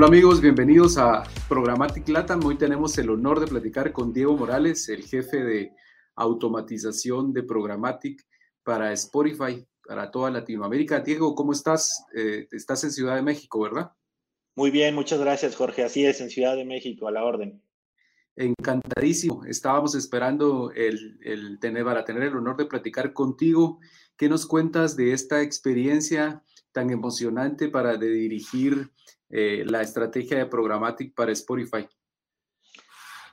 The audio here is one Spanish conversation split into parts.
Hola amigos, bienvenidos a Programmatic Latam. Hoy tenemos el honor de platicar con Diego Morales, el jefe de automatización de Programmatic para Spotify, para toda Latinoamérica. Diego, ¿cómo estás? Eh, estás en Ciudad de México, ¿verdad? Muy bien, muchas gracias Jorge. Así es, en Ciudad de México, a la orden. Encantadísimo. Estábamos esperando el, el tener, para tener el honor de platicar contigo. ¿Qué nos cuentas de esta experiencia tan emocionante para de dirigir eh, la estrategia de Programmatic para Spotify?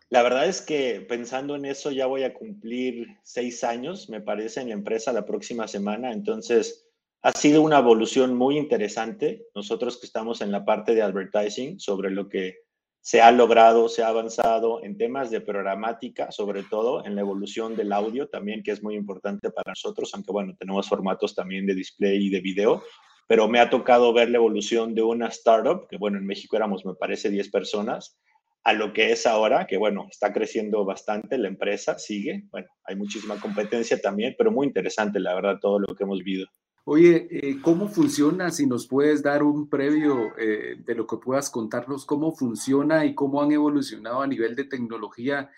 La verdad es que pensando en eso ya voy a cumplir seis años, me parece, en la empresa la próxima semana. Entonces, ha sido una evolución muy interesante. Nosotros que estamos en la parte de advertising, sobre lo que se ha logrado, se ha avanzado en temas de programática, sobre todo en la evolución del audio también, que es muy importante para nosotros, aunque bueno, tenemos formatos también de display y de video, pero me ha tocado ver la evolución de una startup, que bueno, en México éramos, me parece, 10 personas, a lo que es ahora, que bueno, está creciendo bastante la empresa, sigue, bueno, hay muchísima competencia también, pero muy interesante, la verdad, todo lo que hemos vivido. Oye, eh, ¿cómo funciona? Si nos puedes dar un previo eh, de lo que puedas contarnos, cómo funciona y cómo han evolucionado a nivel de tecnología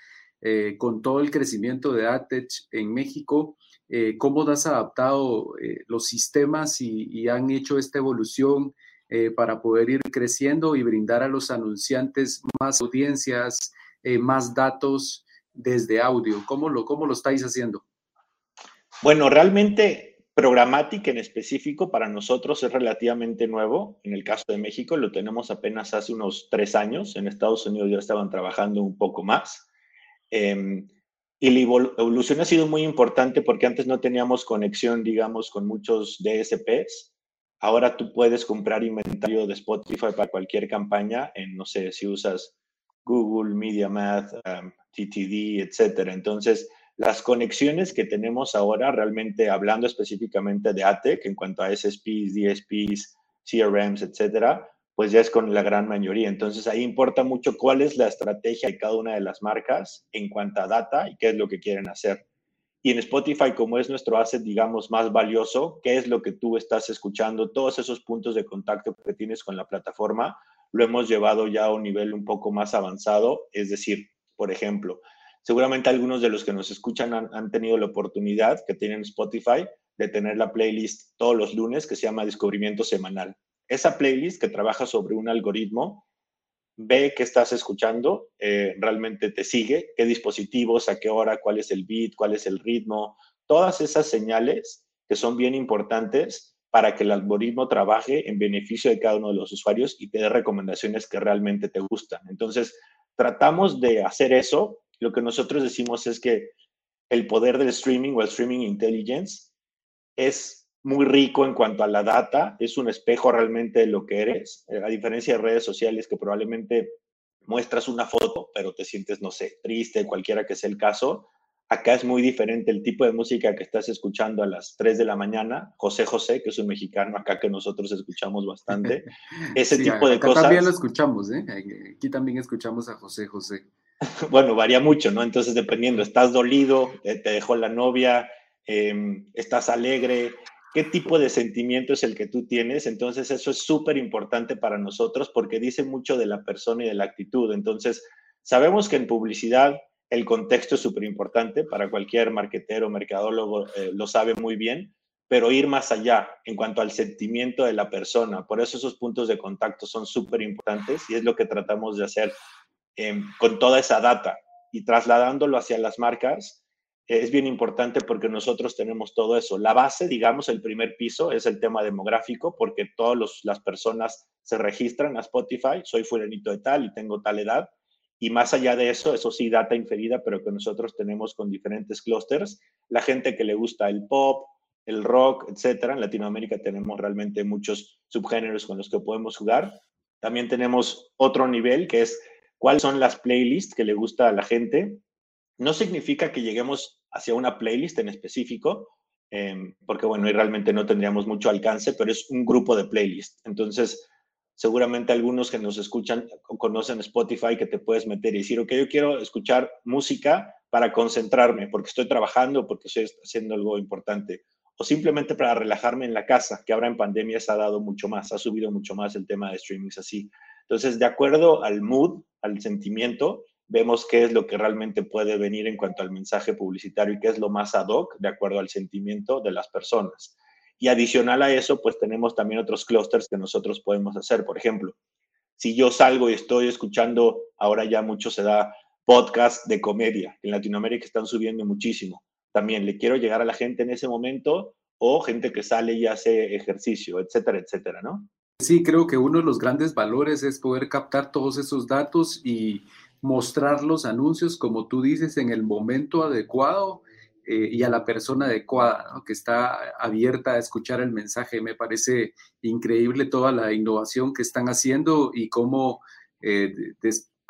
eh, con todo el crecimiento de ATECH en México eh, cómo has adaptado eh, los sistemas y, han hecho esta evolución eh, para poder ir creciendo y brindar a los anunciantes más audiencias, más datos desde audio. ¿Cómo lo, ¿Cómo lo estáis haciendo? Bueno, realmente Programmatic en específico para nosotros es relativamente nuevo. En el caso de México lo tenemos apenas hace unos tres años. En Estados Unidos ya estaban trabajando un poco más. Em, y la evolución ha sido muy importante porque antes no teníamos conexión, digamos, con muchos DSPs. Ahora tú puedes comprar inventario de Spotify para cualquier campaña en, no sé, si usas Google, MediaMath, um, TTD, etcétera. Entonces, las conexiones que tenemos ahora, realmente hablando específicamente de ATEC en cuanto a SSPs, DSPs, CRMs, etcétera, pues ya es con la gran mayoría. Entonces ahí importa mucho cuál es la estrategia de cada una de las marcas en cuanto a data y qué es lo que quieren hacer. Y en Spotify, como es nuestro asset, digamos, más valioso, qué es lo que tú estás escuchando, todos esos puntos de contacto que tienes con la plataforma, lo hemos llevado ya a un nivel un poco más avanzado. Es decir, por ejemplo, seguramente algunos de los que nos escuchan han, han tenido la oportunidad que tienen Spotify de tener la playlist todos los lunes que se llama Descubrimiento Semanal esa playlist que trabaja sobre un algoritmo ve qué estás escuchando, eh, realmente te sigue, qué dispositivos, a qué hora, cuál es el beat, cuál es el ritmo, todas esas señales que son bien importantes para que el algoritmo trabaje en beneficio de cada uno de los usuarios y te dé recomendaciones que realmente te gustan. Entonces, tratamos de hacer eso. Lo que nosotros decimos es que el poder del streaming o el streaming intelligence es muy rico en cuanto a la data, es un espejo realmente de lo que eres, eh, a diferencia de redes sociales que probablemente muestras una foto, pero te sientes, no sé, triste, cualquiera que sea el caso. Acá es muy diferente el tipo de música que estás escuchando a las 3 de la mañana. José José, que es un mexicano acá que nosotros escuchamos bastante. Ese tipo de cosas. También lo escuchamos, ¿eh? Aquí también escuchamos a José José. bueno, varía mucho, ¿no? Entonces, dependiendo, estás dolido, te dejó la novia, em, estás alegre, qué tipo de sentimiento es el que tú tienes. Entonces, eso es súper importante para nosotros porque dice mucho de la persona y de la actitud. Entonces, sabemos que en publicidad el contexto es súper importante para cualquier marketero o mercadólogo, eh, lo sabe muy bien, pero ir más allá en cuanto al sentimiento de la persona. Por eso esos puntos de contacto son súper importantes y es lo que tratamos de hacer em, con toda esa data y trasladándolo hacia las marcas es bien importante porque nosotros tenemos todo eso. La base, digamos, el primer piso es el tema demográfico, porque todas las personas se registran a Spotify, soy fulanito de tal y tengo tal edad. Y más allá de eso, eso sí, data inferida, pero que nosotros tenemos con diferentes clusters. La gente que le gusta el pop, el rock, etcétera. En Latinoamérica tenemos realmente muchos subgéneros con los que podemos jugar. También tenemos otro nivel que es cuáles son las playlists que le gusta a la gente. No significa que lleguemos hacia una playlist en específico, em, porque bueno, y realmente no tendríamos mucho alcance, pero es un grupo de playlists. Entonces, seguramente algunos que nos escuchan conocen Spotify que te puedes meter y decir, ok, yo quiero escuchar música para concentrarme, porque estoy trabajando, porque estoy haciendo algo importante, o simplemente para relajarme en la casa, que ahora en pandemia se ha dado mucho más, ha subido mucho más el tema de streamings así. Entonces, de acuerdo al mood, al sentimiento, vemos qué es lo que realmente puede venir en cuanto al mensaje publicitario y qué es lo más ad hoc de acuerdo al sentimiento de las personas. Y adicional a eso, pues tenemos también otros clusters que nosotros podemos hacer. Por ejemplo, si yo salgo y estoy escuchando, ahora ya mucho se da podcast de comedia. En Latinoamérica están subiendo muchísimo. También le quiero llegar a la gente en ese momento o gente que sale y hace ejercicio, etcétera, etcétera, ¿no? Sí, creo que uno de los grandes valores es poder captar todos esos datos y mostrar los anuncios, como tú dices, en el momento adecuado eh, y a la persona adecuada, que está abierta a escuchar el mensaje. Me parece increíble toda la innovación que están haciendo y cómo eh,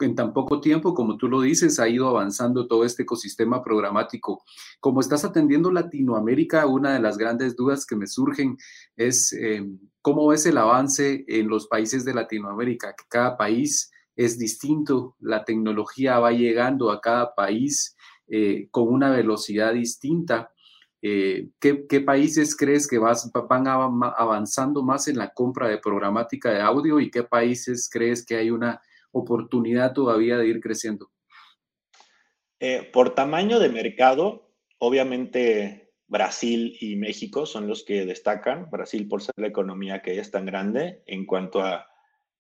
en tan poco tiempo, como tú lo dices, ha ido avanzando todo este ecosistema programático. Como estás atendiendo Latinoamérica, una de las grandes dudas que me surgen es eh, cómo ves el avance en los países de Latinoamérica, que cada país es distinto, la tecnología va llegando a cada país eh, con una velocidad distinta. Eh, ¿qué, países crees que van avanzando más en la compra de programática de audio y qué países crees que hay una oportunidad todavía de ir creciendo? Eh, por tamaño de mercado, obviamente Brasil y México son los que destacan. Brasil por ser la economía que es tan grande en cuanto a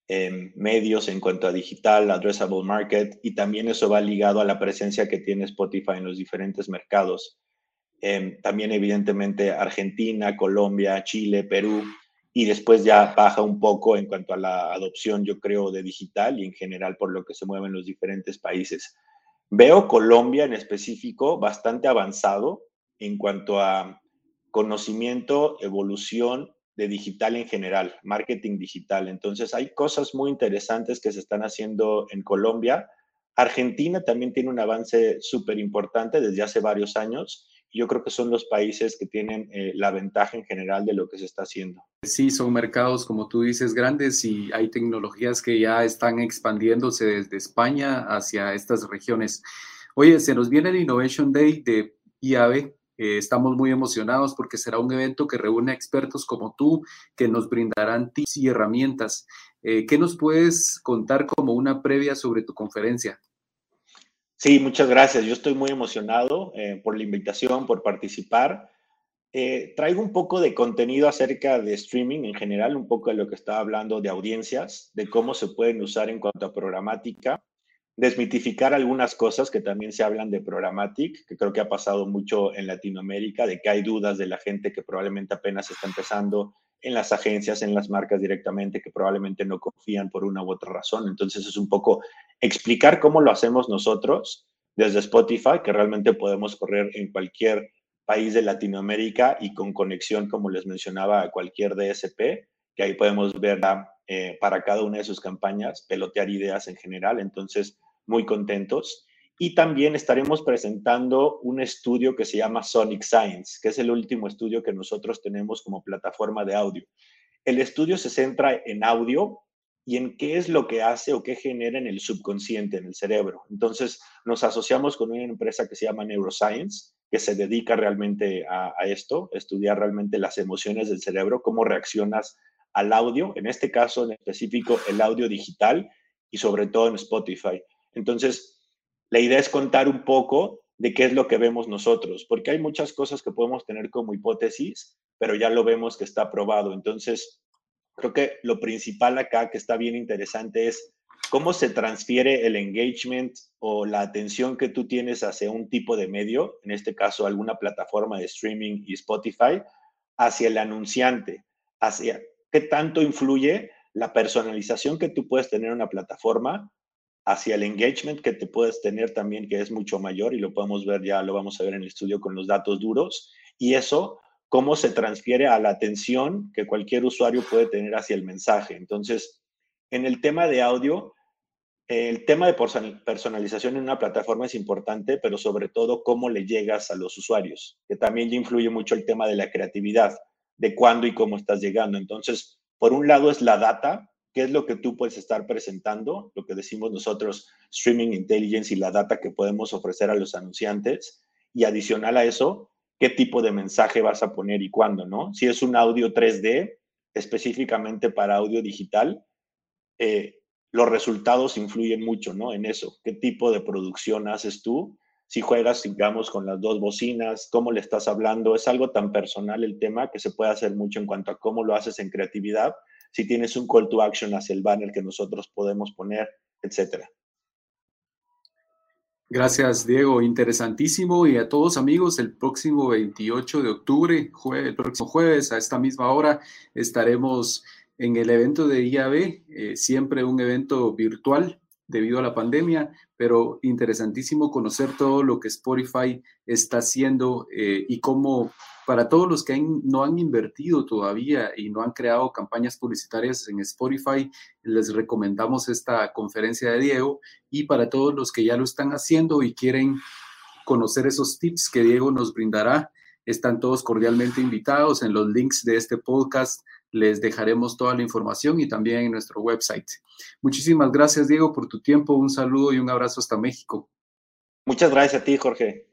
em, medios, en cuanto a digital, addressable market, y también eso va ligado a la presencia que tiene Spotify en los diferentes mercados. Em, también evidentemente Argentina, Colombia, Chile, Perú y después ya baja un poco en cuanto a la adopción, yo creo, de digital y en general por lo que se mueven los diferentes países. Veo Colombia en específico bastante avanzado en cuanto a conocimiento, evolución de digital en general, marketing digital. Entonces hay cosas muy interesantes que se están haciendo en Colombia. Argentina también tiene un avance súper importante desde hace varios años yo creo que son los países que tienen eh, la ventaja en general de lo que se está haciendo. Sí, son mercados, como tú dices, grandes y hay tecnologías que ya están expandiéndose desde España hacia estas regiones. Oye, se nos viene el Innovation Day de IAB. Eh, estamos muy emocionados porque será un evento que reúne a expertos como tú que nos brindarán tips y herramientas. Eh, ¿Qué nos puedes contar como una previa sobre tu conferencia? Sí, muchas gracias. Yo estoy muy emocionado eh, por la invitación, por participar. Traigo un poco de contenido acerca de streaming en general, un poco de lo que estaba hablando de audiencias, de cómo se pueden usar en cuanto a programática, desmitificar algunas cosas que también se hablan de programática, que creo que ha pasado mucho en Latinoamérica, de que hay dudas de la gente que probablemente apenas está empezando en las agencias, en las marcas directamente, que probablemente no confían por una u otra razón. Entonces es un poco explicar cómo lo hacemos nosotros desde Spotify, que realmente podemos correr en cualquier país de Latinoamérica y con conexión, como les mencionaba, a cualquier DSP, que ahí podemos ver eh, para cada una de sus campañas, pelotear ideas en general. Entonces, muy contentos. Y también estaremos presentando un estudio que se llama Sonic Science, que es el último estudio que nosotros tenemos como plataforma de audio. El estudio se centra en audio y en qué es lo que hace o qué genera en el subconsciente, en el cerebro. Entonces, nos asociamos con una empresa que se llama Neuroscience, que se dedica realmente a, a esto, estudiar realmente las emociones del cerebro, cómo reaccionas al audio, en este caso en específico el audio digital y sobre todo en Spotify. Entonces, la idea es contar un poco de qué es lo que vemos nosotros, porque hay muchas cosas que podemos tener como hipótesis, pero ya lo vemos que está probado. Entonces, creo que lo principal acá que está bien interesante es cómo se transfiere el engagement o la atención que tú tienes hacia un tipo de medio, en este caso alguna plataforma de streaming y Spotify, hacia el anunciante, hacia qué tanto influye la personalización que tú puedes tener en una plataforma hacia el engagement que te puedes tener también, que es mucho mayor, y lo podemos ver ya, lo vamos a ver en el estudio con los datos duros, y eso, cómo se transfiere a la atención que cualquier usuario puede tener hacia el mensaje. Entonces, en el tema de audio, el tema de personalización en una plataforma es importante, pero sobre todo cómo le llegas a los usuarios, que también influye mucho el tema de la creatividad, de cuándo y cómo estás llegando. Entonces, por un lado es la data, qué es lo que tú puedes estar presentando, lo que decimos nosotros, streaming intelligence y la data que podemos ofrecer a los anunciantes. Y adicional a eso, qué tipo de mensaje vas a poner y cuándo, ¿no? Si es un audio 3D, específicamente para audio digital, eh, los resultados influyen mucho, ¿no? En eso, qué tipo de producción haces tú, si juegas, digamos, con las dos bocinas, cómo le estás hablando, es algo tan personal el tema que se puede hacer mucho en cuanto a cómo lo haces en creatividad, si tienes un call to action hacia el banner que nosotros podemos poner, etcétera. Gracias, Diego. Interesantísimo. Y a todos amigos, el próximo 28 de octubre, el próximo jueves, a esta misma hora, estaremos en el evento de IAB, eh, siempre un evento virtual debido a la pandemia, pero interesantísimo conocer todo lo que Spotify está haciendo eh, y cómo para todos los que no han invertido todavía y no han creado campañas publicitarias en Spotify, les recomendamos esta conferencia de Diego. Y para todos los que ya lo están haciendo y quieren conocer esos tips que Diego nos brindará, están todos cordialmente invitados en los links de este podcast les dejaremos toda la información y también en nuestro website. Muchísimas gracias, Diego, por tu tiempo. Un saludo y un abrazo hasta México. Muchas gracias a ti, Jorge.